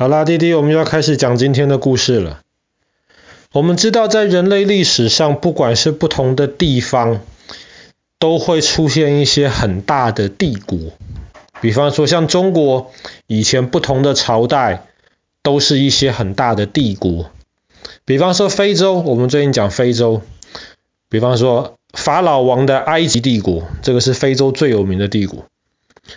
好啦，弟弟，我们要开始讲今天的故事了。我们知道，在人类历史上，不管是不同的地方，都会出现一些很大的帝国。比方说，像中国以前不同的朝代，都是一些很大的帝国。比方说非洲，我们最近讲非洲。比方说法老王的埃及帝国，这个是非洲最有名的帝国。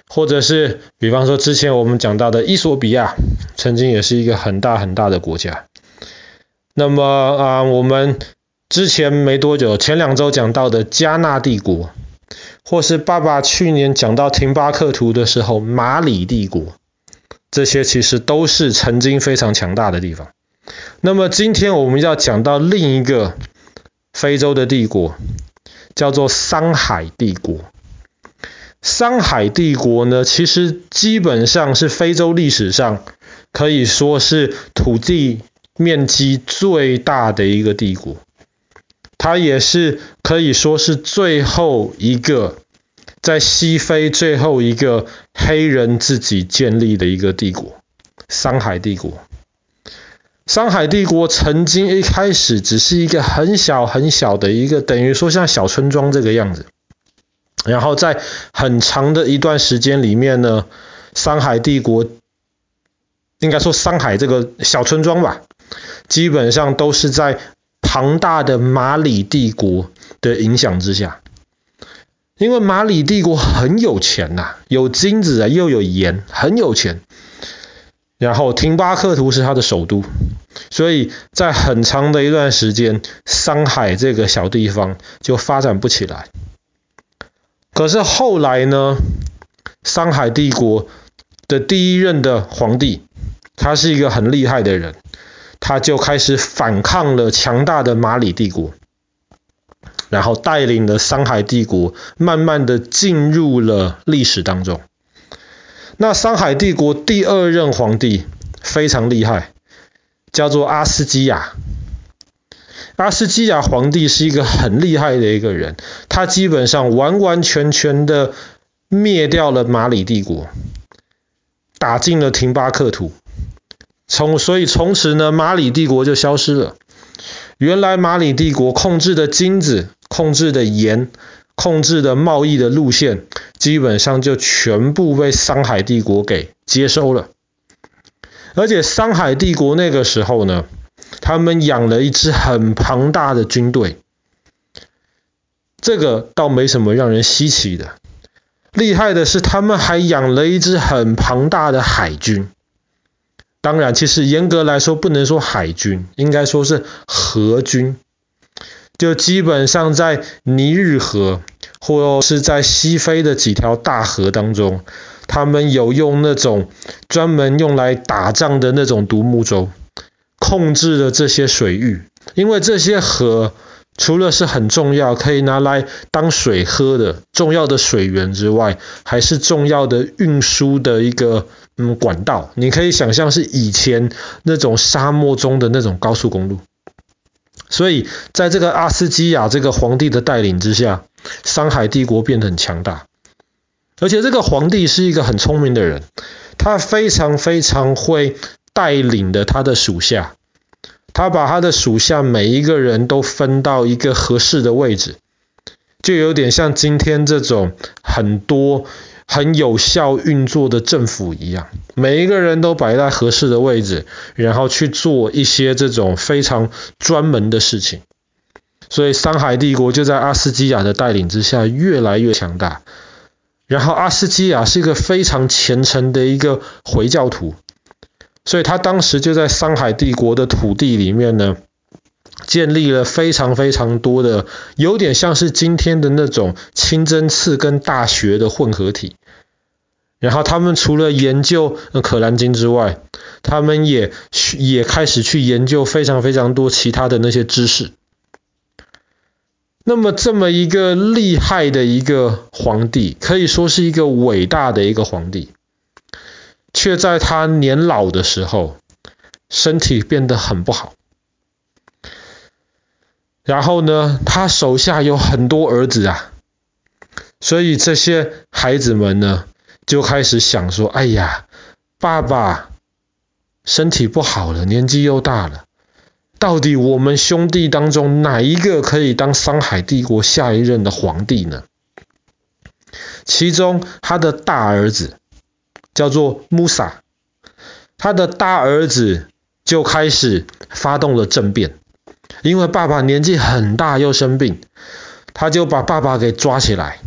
或者是，比方说之前我们讲到的伊索比亚，曾经也是一个很大很大的国家。那么啊，我们之前没多久，前两周讲到的加纳帝国，或是爸爸去年讲到廷巴克图的时候，马里帝国，这些其实都是曾经非常强大的地方。那么今天我们要讲到另一个非洲的帝国，叫做桑海帝国。桑海帝国呢，其实基本上是非洲历史上可以说是土地面积最大的一个帝国，它也是可以说是最后一个在西非最后一个黑人自己建立的一个帝国——桑海帝国。桑海帝国曾经一开始只是一个很小很小的一个，等于说像小村庄这个样子。然后在很长的一段时间里面呢，桑海帝国应该说桑海这个小村庄吧，基本上都是在庞大的马里帝国的影响之下。因为马里帝国很有钱呐，有金子啊，又有盐，很有钱。然后廷巴克图是他的首都，所以在很长的一段时间，桑海这个小地方就发展不起来。可是后来呢，商海帝国的第一任的皇帝，他是一个很厉害的人，他就开始反抗了强大的马里帝国，然后带领了商海帝国慢慢的进入了历史当中。那商海帝国第二任皇帝非常厉害，叫做阿斯基亚。阿斯基亚皇帝是一个很厉害的一个人，他基本上完完全全的灭掉了马里帝国，打进了廷巴克图，从所以从此呢，马里帝国就消失了。原来马里帝国控制的金子、控制的盐、控制的贸易的路线，基本上就全部被桑海帝国给接收了。而且桑海帝国那个时候呢，他们养了一支很庞大的军队，这个倒没什么让人稀奇的。厉害的是，他们还养了一支很庞大的海军。当然，其实严格来说不能说海军，应该说是河军。就基本上在尼日河或是在西非的几条大河当中，他们有用那种专门用来打仗的那种独木舟。控制了这些水域，因为这些河除了是很重要，可以拿来当水喝的重要的水源之外，还是重要的运输的一个嗯管道。你可以想象是以前那种沙漠中的那种高速公路。所以在这个阿斯基亚这个皇帝的带领之下，桑海帝国变得很强大。而且这个皇帝是一个很聪明的人，他非常非常会带领的他的属下。他把他的属下每一个人都分到一个合适的位置，就有点像今天这种很多很有效运作的政府一样，每一个人都摆在合适的位置，然后去做一些这种非常专门的事情。所以桑海帝国就在阿斯基亚的带领之下越来越强大。然后阿斯基亚是一个非常虔诚的一个回教徒。所以他当时就在商海帝国的土地里面呢，建立了非常非常多的，有点像是今天的那种清真寺跟大学的混合体。然后他们除了研究可兰经之外，他们也也开始去研究非常非常多其他的那些知识。那么这么一个厉害的一个皇帝，可以说是一个伟大的一个皇帝。却在他年老的时候，身体变得很不好。然后呢，他手下有很多儿子啊，所以这些孩子们呢，就开始想说：“哎呀，爸爸身体不好了，年纪又大了，到底我们兄弟当中哪一个可以当桑海帝国下一任的皇帝呢？其中他的大儿子叫做穆萨，他的大儿子就开始发动了政变，因为爸爸年纪很大又生病，他就把爸爸给抓起来，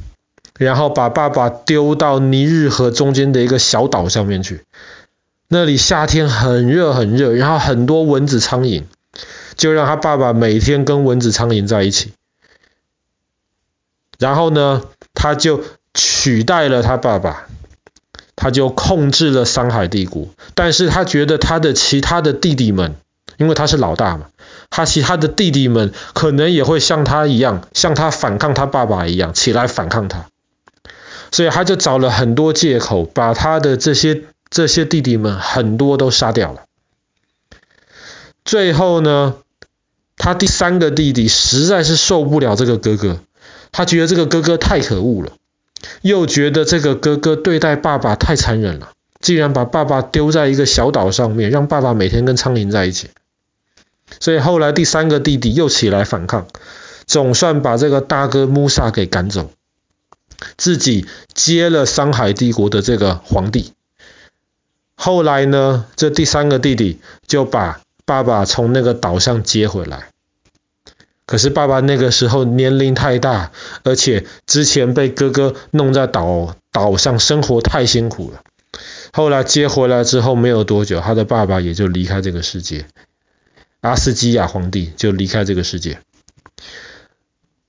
然后把爸爸丢到尼日河中间的一个小岛上面去。那里夏天很热很热，然后很多蚊子苍蝇，就让他爸爸每天跟蚊子苍蝇在一起。然后呢，他就取代了他爸爸，他就控制了桑海帝国。但是他觉得他的其他的弟弟们，因为他是老大嘛，他其他的弟弟们可能也会像他一样，像他反抗他爸爸一样起来反抗他。所以他就找了很多借口，把他的这些。这些弟弟们很多都杀掉了。最后呢，他第三个弟弟实在是受不了这个哥哥，他觉得这个哥哥太可恶了，又觉得这个哥哥对待爸爸太残忍了，竟然把爸爸丢在一个小岛上面，让爸爸每天跟苍蝇在一起。所以后来第三个弟弟又起来反抗，总算把这个大哥穆萨给赶走，自己接了桑海帝国的这个皇帝。后来呢，这第三个弟弟就把爸爸从那个岛上接回来。可是爸爸那个时候年龄太大，而且之前被哥哥弄在岛岛上生活太辛苦了。后来接回来之后没有多久，他的爸爸也就离开这个世界，阿斯基亚皇帝就离开这个世界。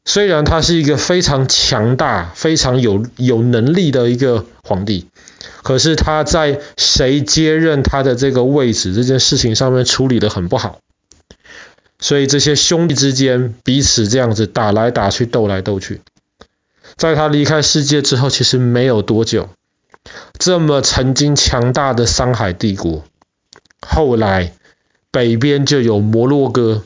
虽然他是一个非常强大、非常有有能力的一个皇帝。可是他在谁接任他的这个位置这件事情上面处理得很不好，所以这些兄弟之间彼此这样子打来打去，斗来斗去。在他离开世界之后，其实没有多久，这么曾经强大的商海帝国，后来北边就有摩洛哥，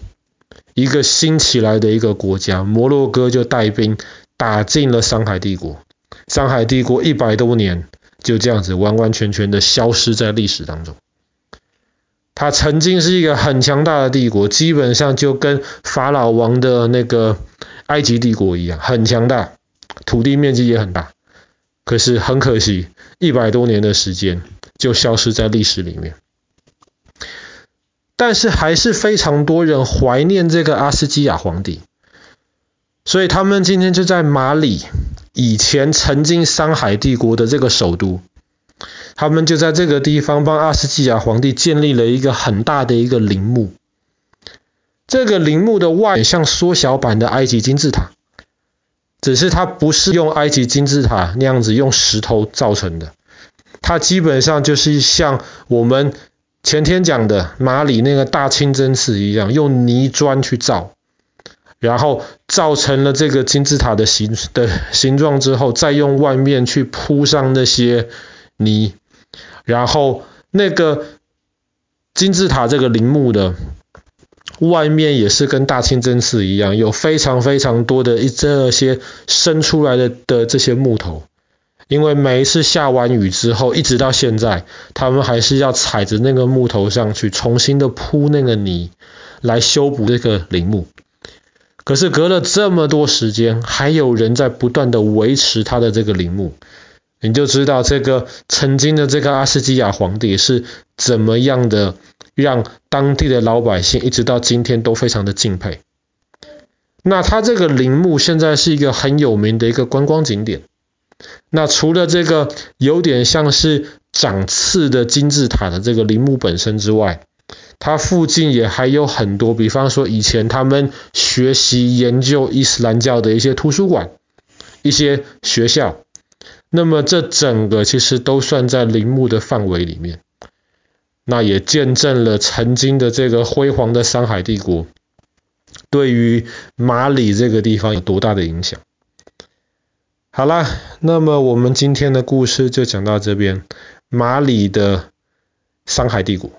一个新起来的一个国家，摩洛哥就带兵打进了商海帝国，商海帝国一百多年。就这样子完完全全的消失在历史当中。他曾经是一个很强大的帝国，基本上就跟法老王的那个埃及帝国一样，很强大，土地面积也很大。可是很可惜，一百多年的时间就消失在历史里面。但是还是非常多人怀念这个阿斯基亚皇帝，所以他们今天就在马里。以前曾经桑海帝国的这个首都，他们就在这个地方帮阿斯基亚皇帝建立了一个很大的一个陵墓。这个陵墓的外像缩小版的埃及金字塔，只是它不是用埃及金字塔那样子用石头造成的，它基本上就是像我们前天讲的马里那个大清真寺一样，用泥砖去造。然后造成了这个金字塔的形的形状之后，再用外面去铺上那些泥，然后那个金字塔这个陵墓的外面也是跟大清真寺一样，有非常非常多的一这些生出来的的这些木头，因为每一次下完雨之后，一直到现在，他们还是要踩着那个木头上去重新的铺那个泥，来修补这个陵墓。可是隔了这么多时间，还有人在不断的维持他的这个陵墓，你就知道这个曾经的这个阿斯基亚皇帝是怎么样的，让当地的老百姓一直到今天都非常的敬佩。那他这个陵墓现在是一个很有名的一个观光景点。那除了这个有点像是长刺的金字塔的这个陵墓本身之外，它附近也还有很多，比方说以前他们学习研究伊斯兰教的一些图书馆、一些学校，那么这整个其实都算在陵墓的范围里面。那也见证了曾经的这个辉煌的桑海帝国，对于马里这个地方有多大的影响。好啦，那么我们今天的故事就讲到这边，马里的桑海帝国。